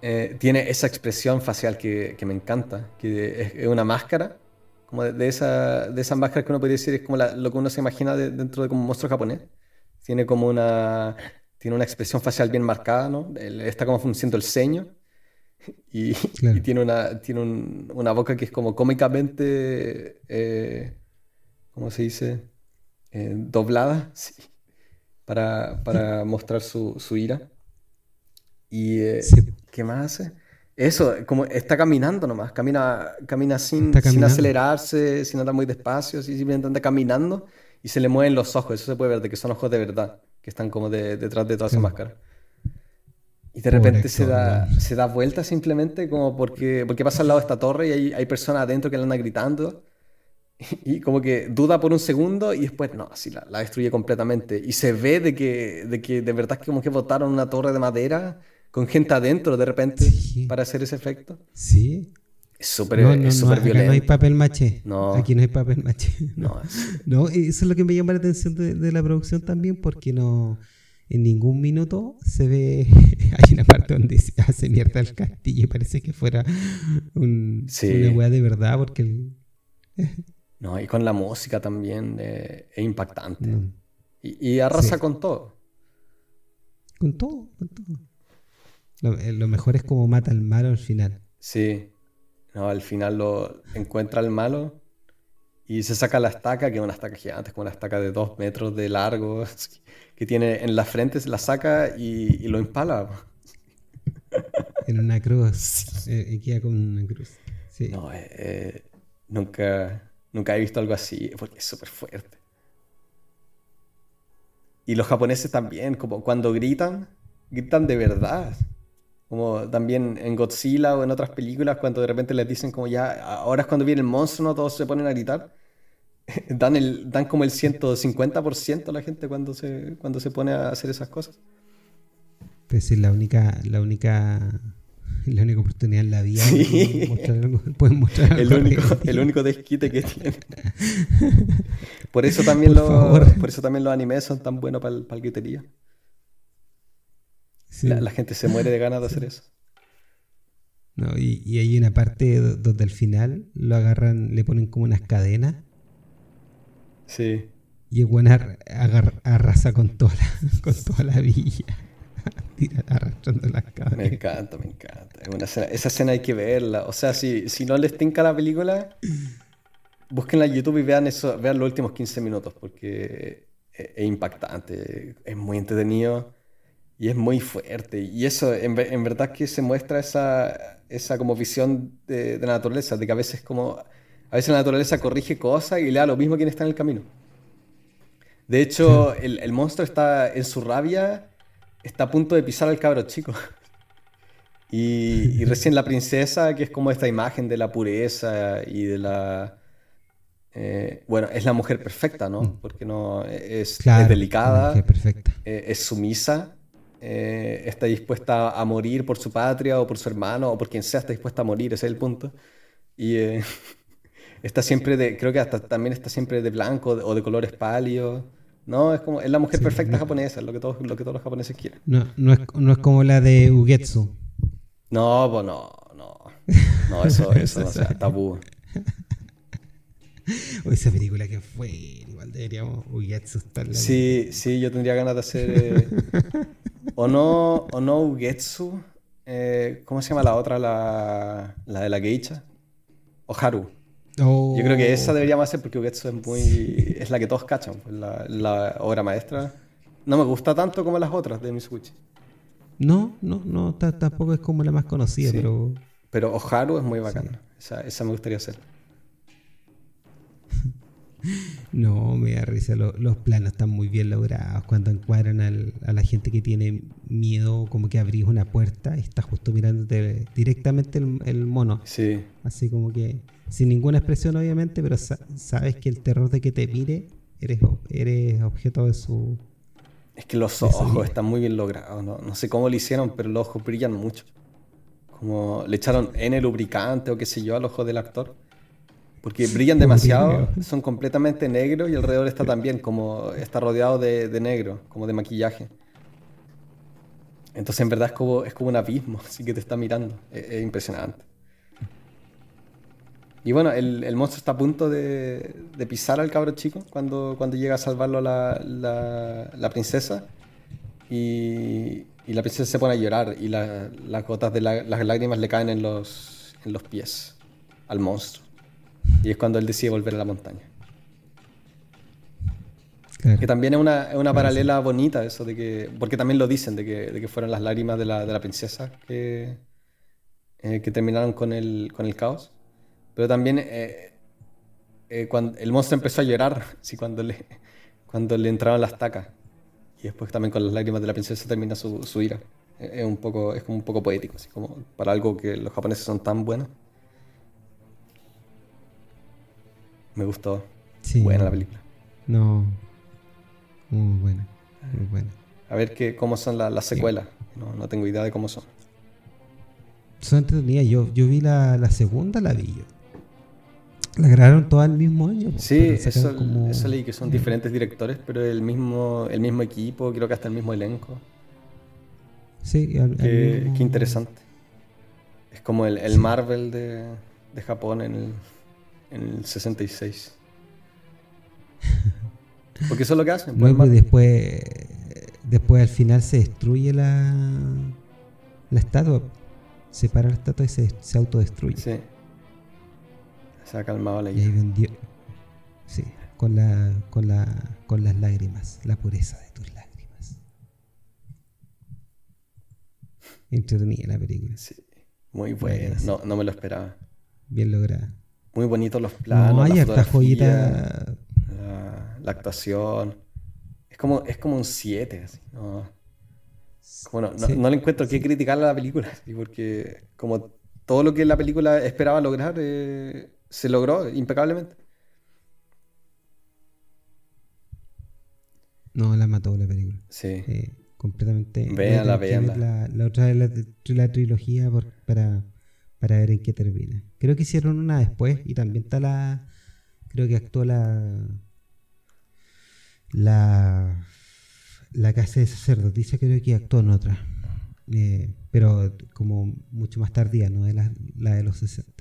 Eh, tiene esa expresión facial que, me encanta, que es, una máscara, como de, esa, de esas máscaras que uno puede decir es como lo que uno se imagina dentro de como un monstruo japonés. Tiene como una, tiene una expresión facial bien marcada, ¿no? está como funcionando el ceño y, tiene, una, tiene una boca que es como cómicamente, eh, ¿cómo se dice? Eh, doblada, sí para, para mostrar su, su, ira. Y eh, ¿qué más hace? Eso, como está caminando nomás, camina, camina sin, sin acelerarse, sin andar muy despacio, simplemente anda caminando y se le mueven los ojos, eso se puede ver, de que son ojos de verdad, que están como detrás de toda esa máscara. Y de repente se da, se da vuelta simplemente como porque, porque pasa al lado de esta torre y hay, hay personas adentro que le andan gritando y como que duda por un segundo y después, no, así la, destruye completamente. Y se ve de que, de que de verdad es como que botaron una torre de madera con gente adentro de repente para hacer ese efecto. Sí. Es súper no, no, violento. no hay papel maché. No. Aquí no hay papel maché. No. no, eso es lo que me llama la atención de, la producción también porque no en ningún minuto se ve. Hay una parte donde se hace mierda el castillo y parece que fuera un, una weá de verdad, porque. No, y con la música también eh, es impactante. Y, arrasa con todo. Con todo, con todo. Eh, lo, mejor es como mata al malo al final. Sí. No, al final lo encuentra al malo y se saca la estaca, que es una estaca gigante, como una estaca de dos metros de largo, que tiene en la frente, se la saca y, lo empala. En una cruz. Eh, queda con una cruz. Sí. No, nunca Nunca he visto algo así, porque es súper fuerte. Y los japoneses también, como cuando gritan, gritan de verdad. Como también en Godzilla o en otras películas, cuando de repente les dicen como ya, ahora es cuando viene el monstruo, ¿no? Todos se ponen a gritar. dan, el, dan como el 150% a la gente cuando se, cuando se pone a hacer esas cosas. Pues es la única, la única la única oportunidad en la vida. Pueden mostrar el, único, el único desquite que tiene. por, eso también por, por eso también los animes son tan buenos para el, para gritería. La, gente se muere de ganas de hacer eso. No, y, y, hay una parte donde al final lo agarran, le ponen como unas cadenas. Sí. Y el bueno arrasa con toda con toda la villa. arrastrando las Me encanta, me encanta. esa escena hay que verla. O sea, si, si no les tinca la película, busquen en YouTube y vean eso, vean los últimos 15 minutos, porque es, impactante, es muy entretenido y es muy fuerte. Y eso, en, verdad que se muestra esa, esa como visión de, la naturaleza, de que a veces como... A veces la naturaleza corrige cosas y le da lo mismo a quien está en el camino. De hecho, el, el monstruo está en su rabia está a punto de pisar al cabro chico. Y, recién la princesa, que es como esta imagen de la pureza y de la... Eh, bueno, es la mujer perfecta, ¿no? Mm. Porque no es, delicada, perfecta. Eh, es sumisa, eh, está dispuesta a morir por su patria o por su hermano o por quien sea, está dispuesta a morir, ese es el punto. Y está siempre de, creo que hasta también está siempre de blanco o de colores pálidos. No, es como es la mujer perfecta japonesa, es lo que todos, lo que todos los japoneses quieren. No, no, es, no es como la de Ugetsu. No, pues no, no. No, eso, eso no sea tabú. esa película que fue, igual deberíamos Ugetsu estarla. Sí, sí, yo tendría ganas de hacer. eh, o no, o no Ugetsu. eh, ¿Cómo se llama la otra? La, la de la geisha. O Haru. Oh, Yo creo que esa deberíamos hacer porque Ugetsu es muy. es la que todos cachan, pues, la, la obra maestra. No me gusta tanto como las otras de Mitsubishi. No, no, no, ta- tampoco es como la más conocida, Sí. pero Pero Oharu es muy bacana. Esa, esa me gustaría hacer. no, me da risa. lo- los planos están muy bien logrados. Cuando encuadran al- a la gente que tiene miedo, como que abrís una puerta y está justo mirándote directamente el, el mono. Sí. Así como que, sin ninguna expresión, obviamente, pero sa- sabes que el terror de que te mire, eres, eres objeto de su. Es que los ojos están muy bien logrados. No, no sé cómo lo hicieron, pero los ojos brillan mucho. Como le echaron N lubricante o qué sé yo al ojo del actor. Porque brillan demasiado, son completamente negros y alrededor está también, como está rodeado de, de negro, como de maquillaje. Entonces en verdad es como, es como un abismo, así que te está mirando. Es, es impresionante. Y bueno, el, el monstruo está a punto de, de pisar al cabro chico cuando, cuando llega a salvarlo la, la, la princesa. Y, y la princesa se pone a llorar y la- las gotas de la- las lágrimas le caen en los, en los pies al monstruo. Y es cuando él decide volver a la montaña. Claro. Que también es una, es una paralela bonita eso de que, porque también lo dicen, de que, de que fueron las lágrimas de la, de la princesa que, eh, que terminaron con el, con el caos. Pero también eh, eh, cuando el monstruo empezó a llorar, sí, cuando le, cuando le entraron las tacas. Y después también con las lágrimas de la princesa termina su, su ira. Eh, Es, un poco, es como un poco poético, así como para algo que los japoneses son tan buenos. Me gustó. Sí. Buena la película. No. Muy buena. Muy buena. A ver qué, cómo son la- las secuelas. No, no tengo idea de cómo son. Son entretenidas. Yo, yo vi la, la segunda, la vi yo. La grabaron todas el mismo año. Sí, pero sacaron eso, como- eso leí que son diferentes directores, pero el mismo, el mismo equipo, creo que hasta el mismo elenco. Sí, al- al Qué, mismo- qué interesante. Es como el, el Marvel de, de Japón en el, en el 66. Porque eso es lo que hacen. pues, Luego Marvel. después, después al final se destruye la, la estatua. Se para la estatua y se, se autodestruye. Sí. Se ha calmado la Y ahí ira. vendió. Sí, con, la, con, la, con las lágrimas, la pureza de tus lágrimas. Entretenida la película, Sí. Muy buena. No, no me lo esperaba. bien lograda. Muy bonitos los planos. no, hay la joyita. la, la actuación. Es como, es como un 7, así. No, no, no- Sí. no le encuentro qué criticar a la película, porque como todo lo que la película esperaba lograr, eh, se logró impecablemente. No, la mató la película. Sí. Eh, completamente. Véanla, véanla. La, la otra de la, trilogía por- para, para ver en qué termina. Creo que hicieron una después y también está la. Creo que actuó la. La. La casa de sacerdotisa, creo que actuó en otra. Eh, pero como mucho más tardía, no de la, la de los 60.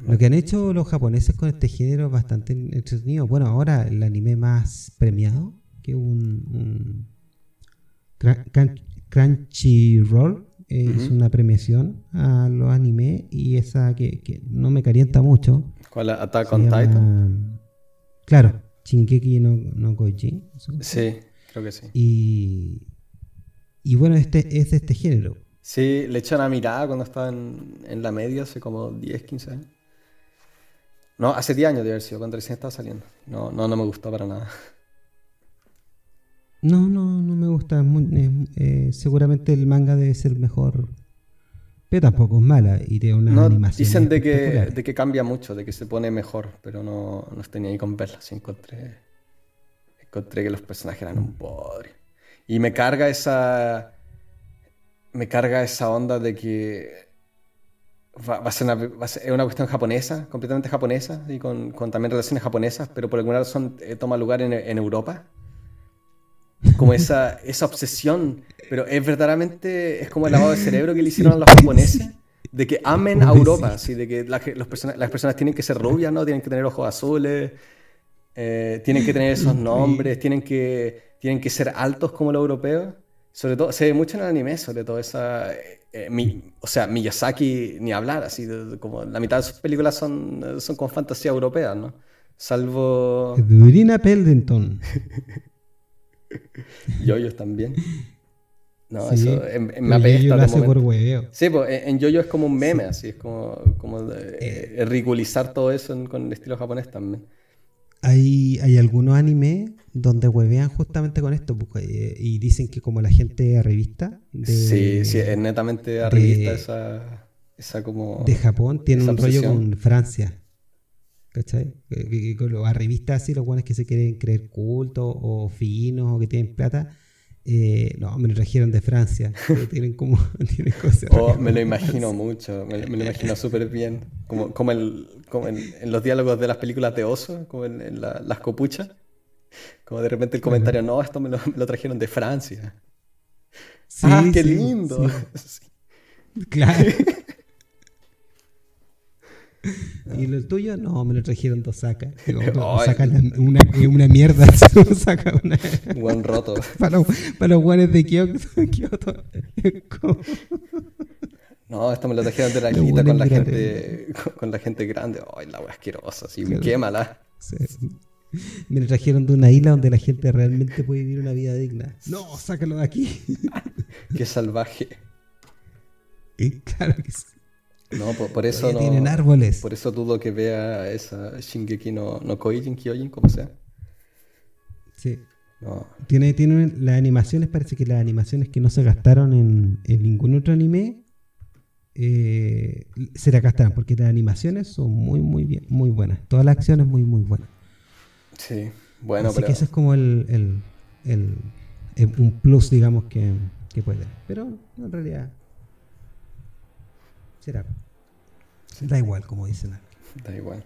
Lo que han hecho los japoneses con este género es bastante entretenido. Bueno, ahora el anime más premiado, que un, Crunchyroll eh, hizo una premiación a los animes y esa que, que no me calienta mucho. ¿Cuál? Attack on llama- Titan. Claro, Shingeki no, no eso. Sí, creo que sí. Y, y bueno, este es de este género. Sí, le eché una mirada cuando estaba en, en la media hace como 10, 15 años. No, hace 10 años de haber sido, cuando recién estaba saliendo. No, no, no me gustó para nada. No, no, no me gusta. eh, seguramente el manga debe ser mejor. Pero tampoco es mala y tiene una No, animación. dicen de que, de que cambia mucho, de que se pone mejor, pero no, no estoy ni ahí con verla. Sí, encontré, encontré que los personajes eran un bodrio. Y me carga esa. Me carga esa onda de que. Va, va a ser una, va a ser- es una cuestión japonesa, completamente japonesa, y con, con también relaciones japonesas, pero por alguna razón eh, toma lugar en, en Europa. Como esa, esa obsesión, pero es verdaderamente, es como el lavado de cerebro que le hicieron a los japoneses de que amen a Europa, así, de que los personas, las personas tienen que ser rubias, ¿no? Tienen que tener ojos azules, eh, tienen que tener esos nombres, tienen que, tienen que ser altos como los europeos. Sobre todo, se ve mucho en el anime, sobre todo esa... Eh, o sea, Miyazaki ni hablar, así, como la mitad de sus películas son, son con fantasía europea, ¿no? Salvo... Durina Peldenton. Yoyos también. No, eso en, me apesta de por Sí, pues en Yoyo es como un meme, así, es como, como eh, ridiculizar todo eso con el estilo japonés también. Hay, hay algunos animes donde huevean justamente con esto pues, y dicen que como la gente arribista de, sí, sí, es netamente arribista esa, esa como... De Japón tiene un rollo con Francia. ¿Cachai? Con los arribistas así, los buenos que se quieren creer cultos o finos o que tienen plata eh, no, me lo trajeron de Francia. tienen como tienen cosas oh, me lo imagino mucho, me, lo imagino súper bien. Como, como, el, como en, los diálogos de las películas de oso, como en, las copuchas. Como de repente el comentario, no, esto me lo, trajeron de Francia. ah, qué lindo. Claro. ¿Y lo tuyo? No, me lo trajeron dos Osaka. Osaka una, una mierda. Osaka una... Buen roto. Para, para los guanes de Kyoto. No, esto me lo trajeron de la quita con la, gente, con, la gente grande. Ay, la wea asquerosa, así, quémala. Me lo trajeron de una isla donde la gente realmente puede vivir una vida digna. No, sácalo de aquí. Qué salvaje. Claro que sí. No, por, eso no. Tienen árboles. Por eso dudo que vea esa Shingeki no, no Koijin, Kyojin, como sea. Sí. Tiene, tiene las animaciones, parece que las animaciones que no se gastaron en, en ningún otro anime eh, se la gastaron, porque las animaciones son muy, muy bien, muy buenas. Todas las acciones muy, muy buenas. Sí, bueno, Así que eso es como el, el, el, un plus, digamos, que, que puede. Pero en realidad será. Da igual, como dicen. Da igual.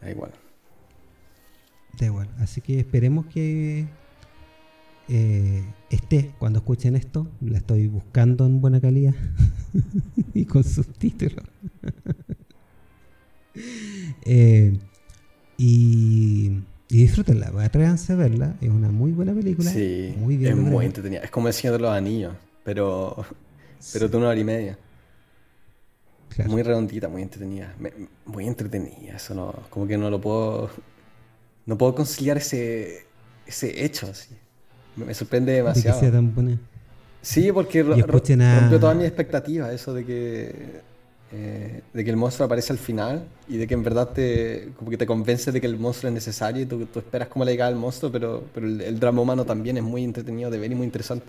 Da igual. Da igual. Así que esperemos que eh, esté cuando escuchen esto. La estoy buscando en buena calidad y con subtítulos. eh, y, y disfrútenla, atrévanse a verla. Es una muy buena película. Sí, muy bien es muy entretenida. Es como el Señor de los Anillos, pero, pero de una hora y media. Muy redondita, muy entretenida. muy entretenida, eso no. Como que no lo puedo. No puedo conciliar ese, ese hecho así. Me, sorprende demasiado. De que sea tan buena. Sí, porque rompió todas mis expectativas, eso de que. Eh, de que el monstruo aparece al final y de que en verdad te, como que te convence de que el monstruo es necesario y tú, tú esperas cómo le llega al monstruo, pero, pero el, drama humano también es muy entretenido de ver y muy interesante.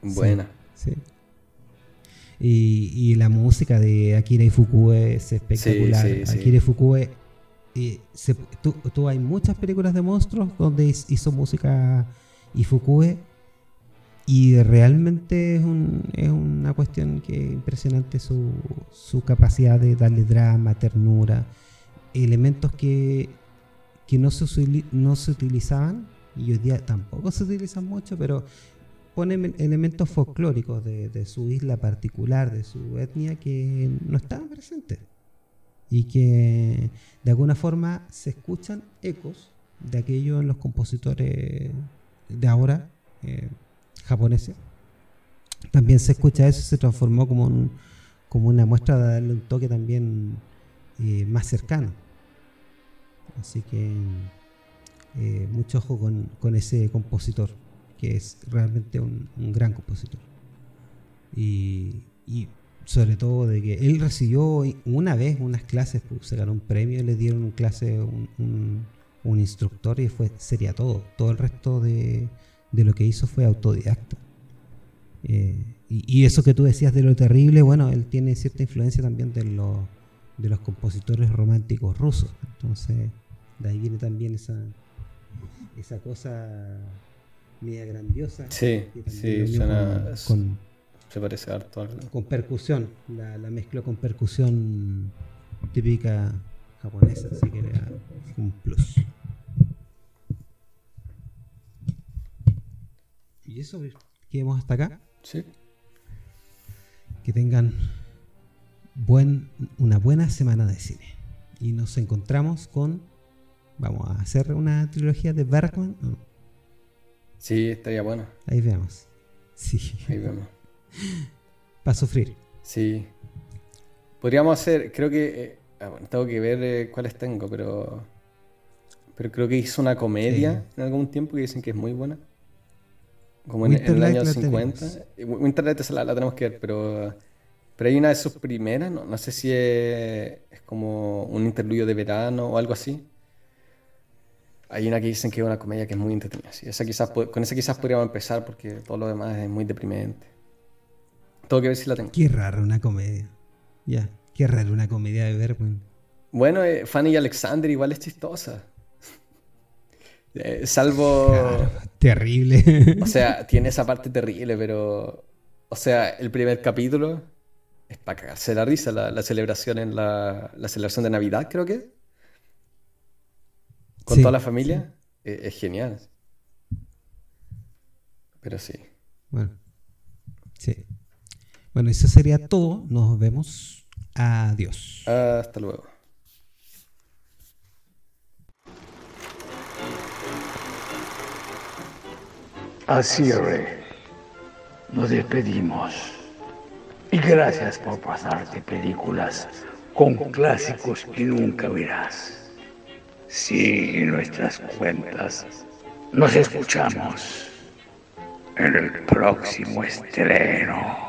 Buena. sí. Y, la música de Akira Ifukube es espectacular. Akira Ifukube, eh, tú, hay muchas películas de monstruos donde hizo música Ifukube y realmente es, una cuestión que impresionante su, capacidad de darle drama, ternura, elementos que, que no, se, no se utilizaban y hoy día tampoco se utilizan mucho, pero pone elementos folclóricos de, su isla particular, de su etnia, que no estaban presentes. Y que de alguna forma se escuchan ecos de aquello en los compositores de ahora, eh, japoneses. También se escucha eso, se transformó como, como una muestra de darle un toque también eh, más cercano. Así que eh, mucho ojo con ese compositor que es realmente un, gran compositor. Y, sobre todo de que él recibió una vez unas clases, pues, se ganó un premio, le dieron un clase, un, instructor y fue, sería todo. Todo el resto de, lo que hizo fue autodidacta. Eh, y, eso que tú decías de lo terrible, bueno, él tiene cierta influencia también de, los de los compositores románticos rusos. Entonces, de ahí viene también esa, esa cosa media grandiosa. Sí, sí, suena, con, se parece harto Con percusión, la, la mezcló con percusión típica japonesa, así que era un plus. ¿Y eso quedamos hasta acá? Sí. que tengan buen, una buena semana de cine. Y nos encontramos con. Vamos a hacer una trilogía de Bergman. Sí, estaría bueno. Ahí vemos. Sí. Ahí vemos. Para sufrir. Sí. Podríamos hacer, creo que. Eh, ah, bueno, tengo que ver eh, cuáles tengo, pero. Pero creo que hizo una comedia en algún tiempo que dicen que es muy buena. Como en, el año 50. Winterlight la, la tenemos que ver, pero. Pero hay una de sus primeras, no, no sé si es, es, como un interludio de verano o algo así. Hay una que dicen que es una comedia que es muy entretenida. Sí, esa quizás, con esa quizás podríamos empezar porque todo lo demás es muy deprimente. Tengo que ver si la tengo. Qué raro una comedia. Ya, qué raro una comedia de Bergman. Bueno, eh, Fanny y Alexander igual es chistosa. Eh, salvo... terrible. o sea, tiene esa parte terrible, pero... O sea, el primer capítulo es para cagarse la risa, la, celebración en la, la, celebración de Navidad, creo que. Con toda la familia. Es, genial. Pero sí. Bueno. Sí. Bueno, eso sería todo. Nos vemos. Adiós. Hasta luego. Así, Nos despedimos. Y gracias por pasarte películas con clásicos que nunca verás. Sigue nuestras cuentas. Nos escuchamos en el próximo estreno.